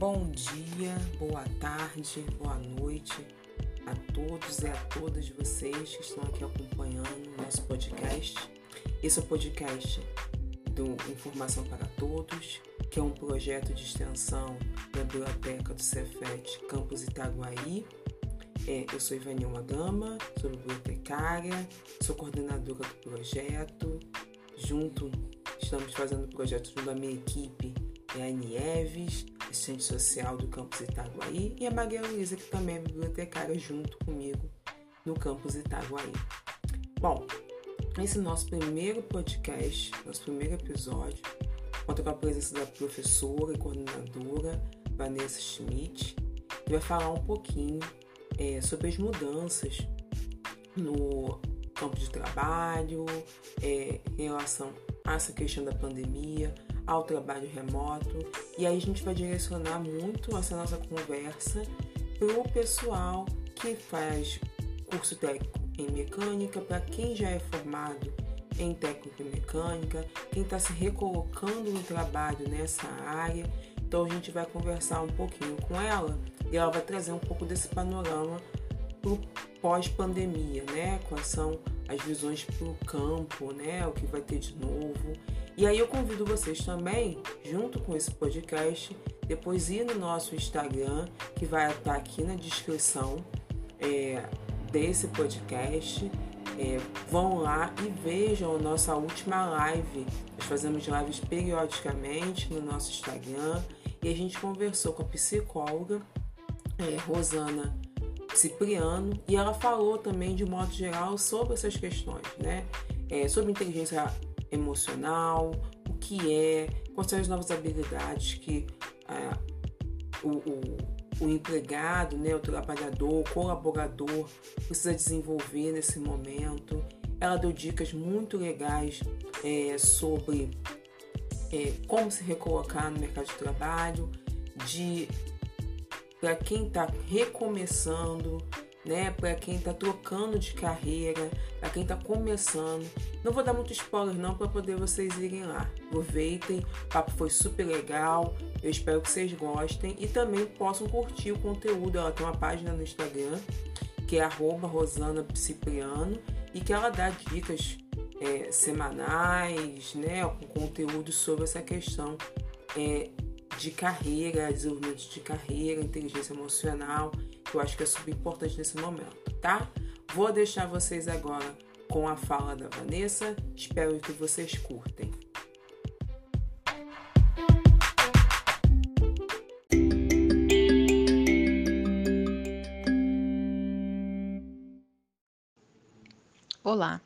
Bom dia, boa tarde, boa noite a todos e a todas vocês que estão aqui acompanhando o nosso podcast. Esse é o podcast do Informação para Todos, que é um projeto de extensão da Biblioteca do Cefet Campus Itaguaí. É, eu sou Ivanilma Gama, sou bibliotecária, sou coordenadora do projeto. Junto, estamos fazendo o projeto junto à minha equipe, é a Nieves, assistente social do campus Itaguaí, e a Maria Luísa, que também é bibliotecária, junto comigo no campus Itaguaí. Bom, esse nosso primeiro podcast, nosso primeiro episódio, conta com a presença da professora e coordenadora Vanessa Schmidt, que vai falar um pouquinho é, sobre as mudanças no campo de trabalho, é, em relação a essa questão da pandemia, ao trabalho remoto. E aí a gente vai direcionar muito essa nossa conversa para o pessoal que faz curso técnico em mecânica, para quem já é formado em técnico em mecânica, quem está se recolocando no trabalho nessa área. Então a gente vai conversar um pouquinho com ela e ela vai trazer um pouco desse panorama para o pós-pandemia, né? Quais são as visões para o campo, né? O que vai ter de novo. E aí eu convido vocês também, junto com esse podcast, depois ir no nosso Instagram, que vai estar aqui na descrição é, desse podcast. É, vão lá e vejam a nossa última live. Nós fazemos lives periodicamente no nosso Instagram e a gente conversou com a psicóloga é, Rosana Cipriano e ela falou também de modo geral sobre essas questões, né? É, sobre inteligência emocional, o que é, quais são as novas habilidades que é, o, o, o, empregado, né, o trabalhador, o colaborador precisa desenvolver nesse momento. Ela deu dicas muito legais é, sobre é, como se recolocar no mercado de trabalho, de para quem está recomeçando, né? Para quem está trocando de carreira, para quem está começando. Não vou dar muito spoiler não para poder vocês irem lá. Aproveitem, o papo foi super legal. Eu espero que vocês gostem e também possam curtir o conteúdo. Ela tem uma página no Instagram que é @rosana_cipriano e que ela dá dicas é, semanais, né, com conteúdo sobre essa questão é, de carreira, desenvolvimento de carreira, inteligência emocional, que eu acho que é super importante nesse momento, tá? Vou deixar vocês agora com a fala da Vanessa, espero que vocês curtem. Olá,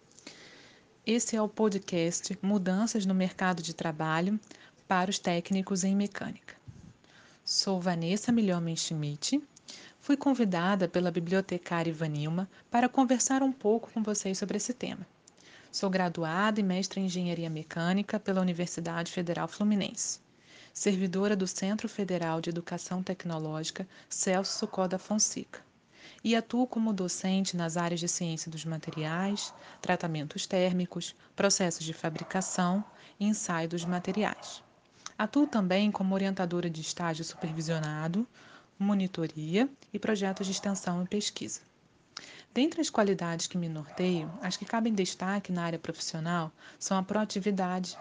esse é o podcast Mudanças no Mercado de Trabalho para os técnicos em mecânica. Sou Vanessa Milhomem Schmidt. Fui convidada pela bibliotecária Ivanilma para conversar um pouco com vocês sobre esse tema. Sou graduada e mestre em Engenharia Mecânica pela Universidade Federal Fluminense. Servidora do Centro Federal de Educação Tecnológica Celso Socoda Fonseca. E atuo como docente nas áreas de ciência dos materiais, tratamentos térmicos, processos de fabricação e ensaio dos materiais. Atuo também como orientadora de estágio supervisionado, monitoria e projetos de extensão e pesquisa. Dentre as qualidades que me norteiam, as que cabem destaque na área profissional são a proatividade,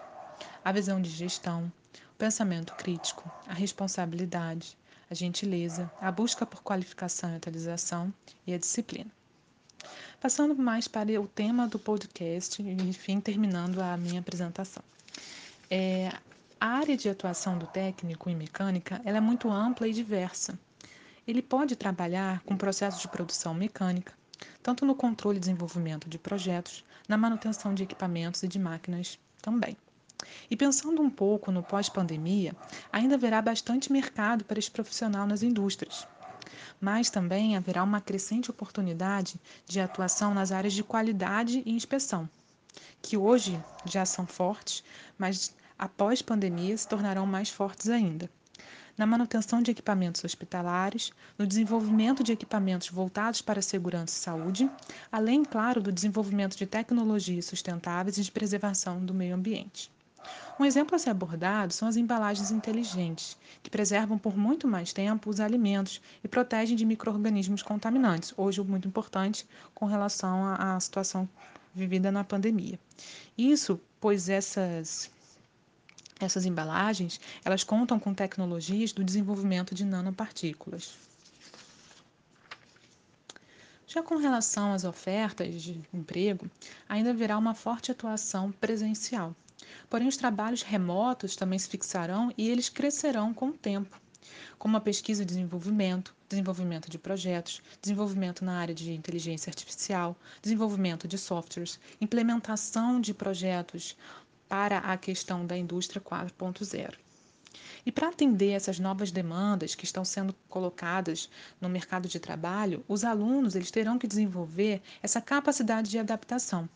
a visão de gestão, o pensamento crítico, a responsabilidade, a gentileza, a busca por qualificação e atualização e a disciplina. Passando mais para o tema do podcast enfim, terminando a minha apresentação. É, a área de atuação do técnico em mecânica é muito ampla e diversa. Ele pode trabalhar com processos de produção mecânica, tanto no controle e desenvolvimento de projetos, na manutenção de equipamentos e de máquinas também. E pensando um pouco no pós-pandemia, ainda haverá bastante mercado para esse profissional nas indústrias. Mas também haverá uma crescente oportunidade de atuação nas áreas de qualidade e inspeção, que hoje já são fortes, mas após pandemia, se tornarão mais fortes ainda. Na manutenção de equipamentos hospitalares, no desenvolvimento de equipamentos voltados para a segurança e saúde, além, claro, do desenvolvimento de tecnologias sustentáveis e de preservação do meio ambiente. Um exemplo a ser abordado são as embalagens inteligentes, que preservam por muito mais tempo os alimentos e protegem de micro-organismos contaminantes, hoje muito importante com relação à situação vivida na pandemia. Isso, pois essas essas embalagens, elas contam com tecnologias do desenvolvimento de nanopartículas. Já com relação às ofertas de emprego, ainda haverá uma forte atuação presencial. Porém, os trabalhos remotos também se fixarão e eles crescerão com o tempo, como a pesquisa e desenvolvimento, desenvolvimento de projetos, desenvolvimento na área de inteligência artificial, desenvolvimento de softwares, implementação de projetos para a questão da indústria 4.0. E para atender essas novas demandas que estão sendo colocadas no mercado de trabalho, os alunos eles terão que desenvolver essa capacidade de adaptação.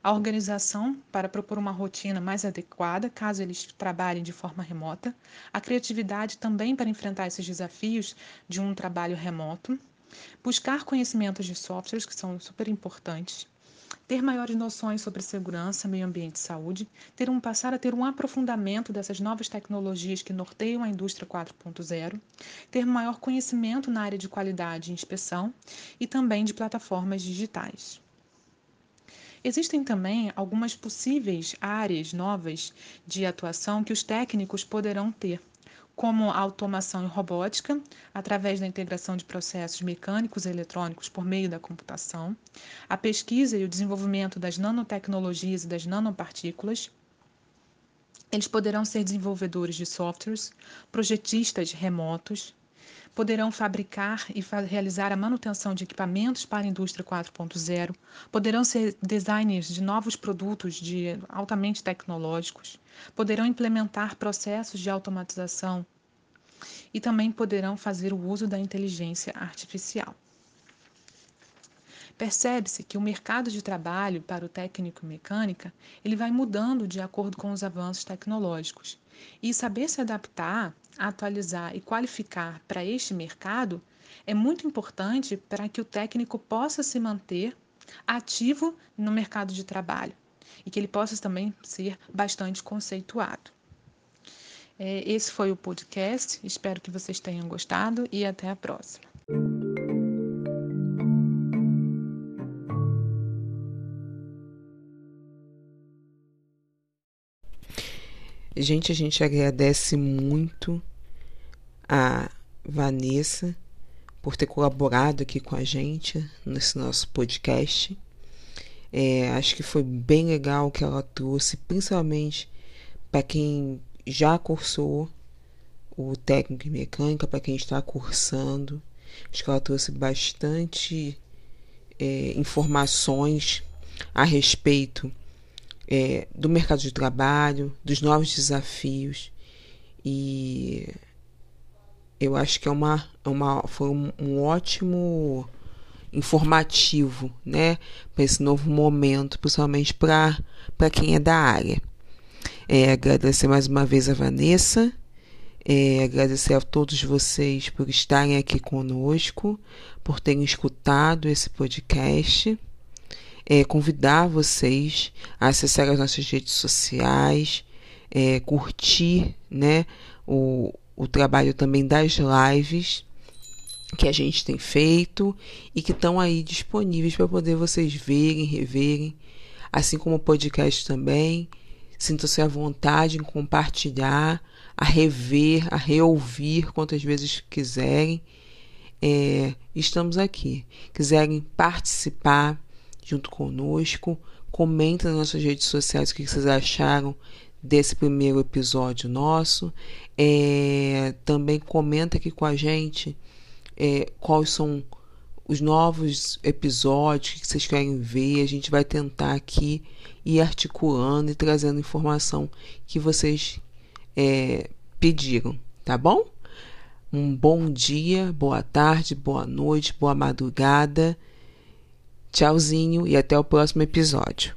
A organização para propor uma rotina mais adequada, caso eles trabalhem de forma remota, a criatividade também para enfrentar esses desafios de um trabalho remoto, buscar conhecimentos de softwares que são super importantes, ter maiores noções sobre segurança, meio ambiente e saúde, ter um, passar a ter um aprofundamento dessas novas tecnologias que norteiam a indústria 4.0, ter maior conhecimento na área de qualidade e inspeção e também de plataformas digitais. Existem também algumas possíveis áreas novas de atuação que os técnicos poderão ter, como a automação e robótica, através da integração de processos mecânicos e eletrônicos por meio da computação, a pesquisa e o desenvolvimento das nanotecnologias e das nanopartículas. Eles poderão ser desenvolvedores de softwares, projetistas remotos, poderão fabricar e realizar a manutenção de equipamentos para a indústria 4.0, poderão ser designers de novos produtos de altamente tecnológicos, poderão implementar processos de automatização e também poderão fazer o uso da inteligência artificial. Percebe-se que o mercado de trabalho para o técnico mecânica ele vai mudando de acordo com os avanços tecnológicos. E saber se adaptar atualizar e qualificar para este mercado é muito importante para que o técnico possa se manter ativo no mercado de trabalho e que ele possa também ser bastante conceituado. É, esse foi o podcast, espero que vocês tenham gostado e até a próxima. Gente, a gente agradece muito a Vanessa por ter colaborado aqui com a gente nesse nosso podcast. É, acho que foi bem legal o que ela trouxe, principalmente para quem já cursou o técnico em mecânica, para quem está cursando. Acho que ela trouxe bastante é, informações a respeito é, do mercado de trabalho, dos novos desafios. E eu acho que é uma, é uma foi um, um ótimo informativo, né, para esse novo momento, principalmente para quem é da área. É, agradecer mais uma vez a Vanessa, é, agradecer a todos vocês por estarem aqui conosco, por terem escutado esse podcast é, convidar vocês a acessar as nossas redes sociais, é, curtir né, o, o trabalho também das lives que a gente tem feito e que estão aí disponíveis para poder vocês verem, reverem, assim como o podcast também. Sintam-se à vontade em compartilhar, a rever, a reouvir quantas vezes quiserem. É, estamos aqui. Quiserem participar, junto conosco. Comenta nas nossas redes sociais o que vocês acharam desse primeiro episódio nosso. É, também comenta aqui com a gente é, quais são os novos episódios que vocês querem ver. A gente vai tentar aqui ir articulando e trazendo informação que vocês é, pediram, tá bom? Um bom dia, boa tarde, boa noite, boa madrugada. Tchauzinho e até o próximo episódio.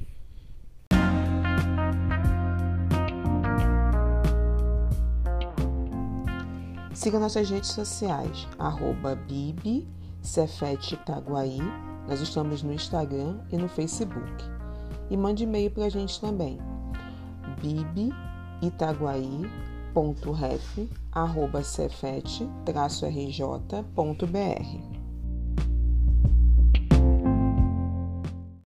Siga nossas redes sociais, arroba Bibi Cefete Itaguaí. Nós estamos no Instagram e no Facebook. E mande e-mail para a gente também, bibi itaguaí.ref.cefet-rj.br.